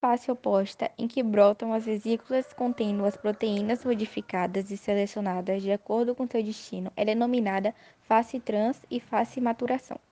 face oposta em que brotam as vesículas contendo as proteínas modificadas e selecionadas de acordo com seu destino. É denominada face trans e face maturação.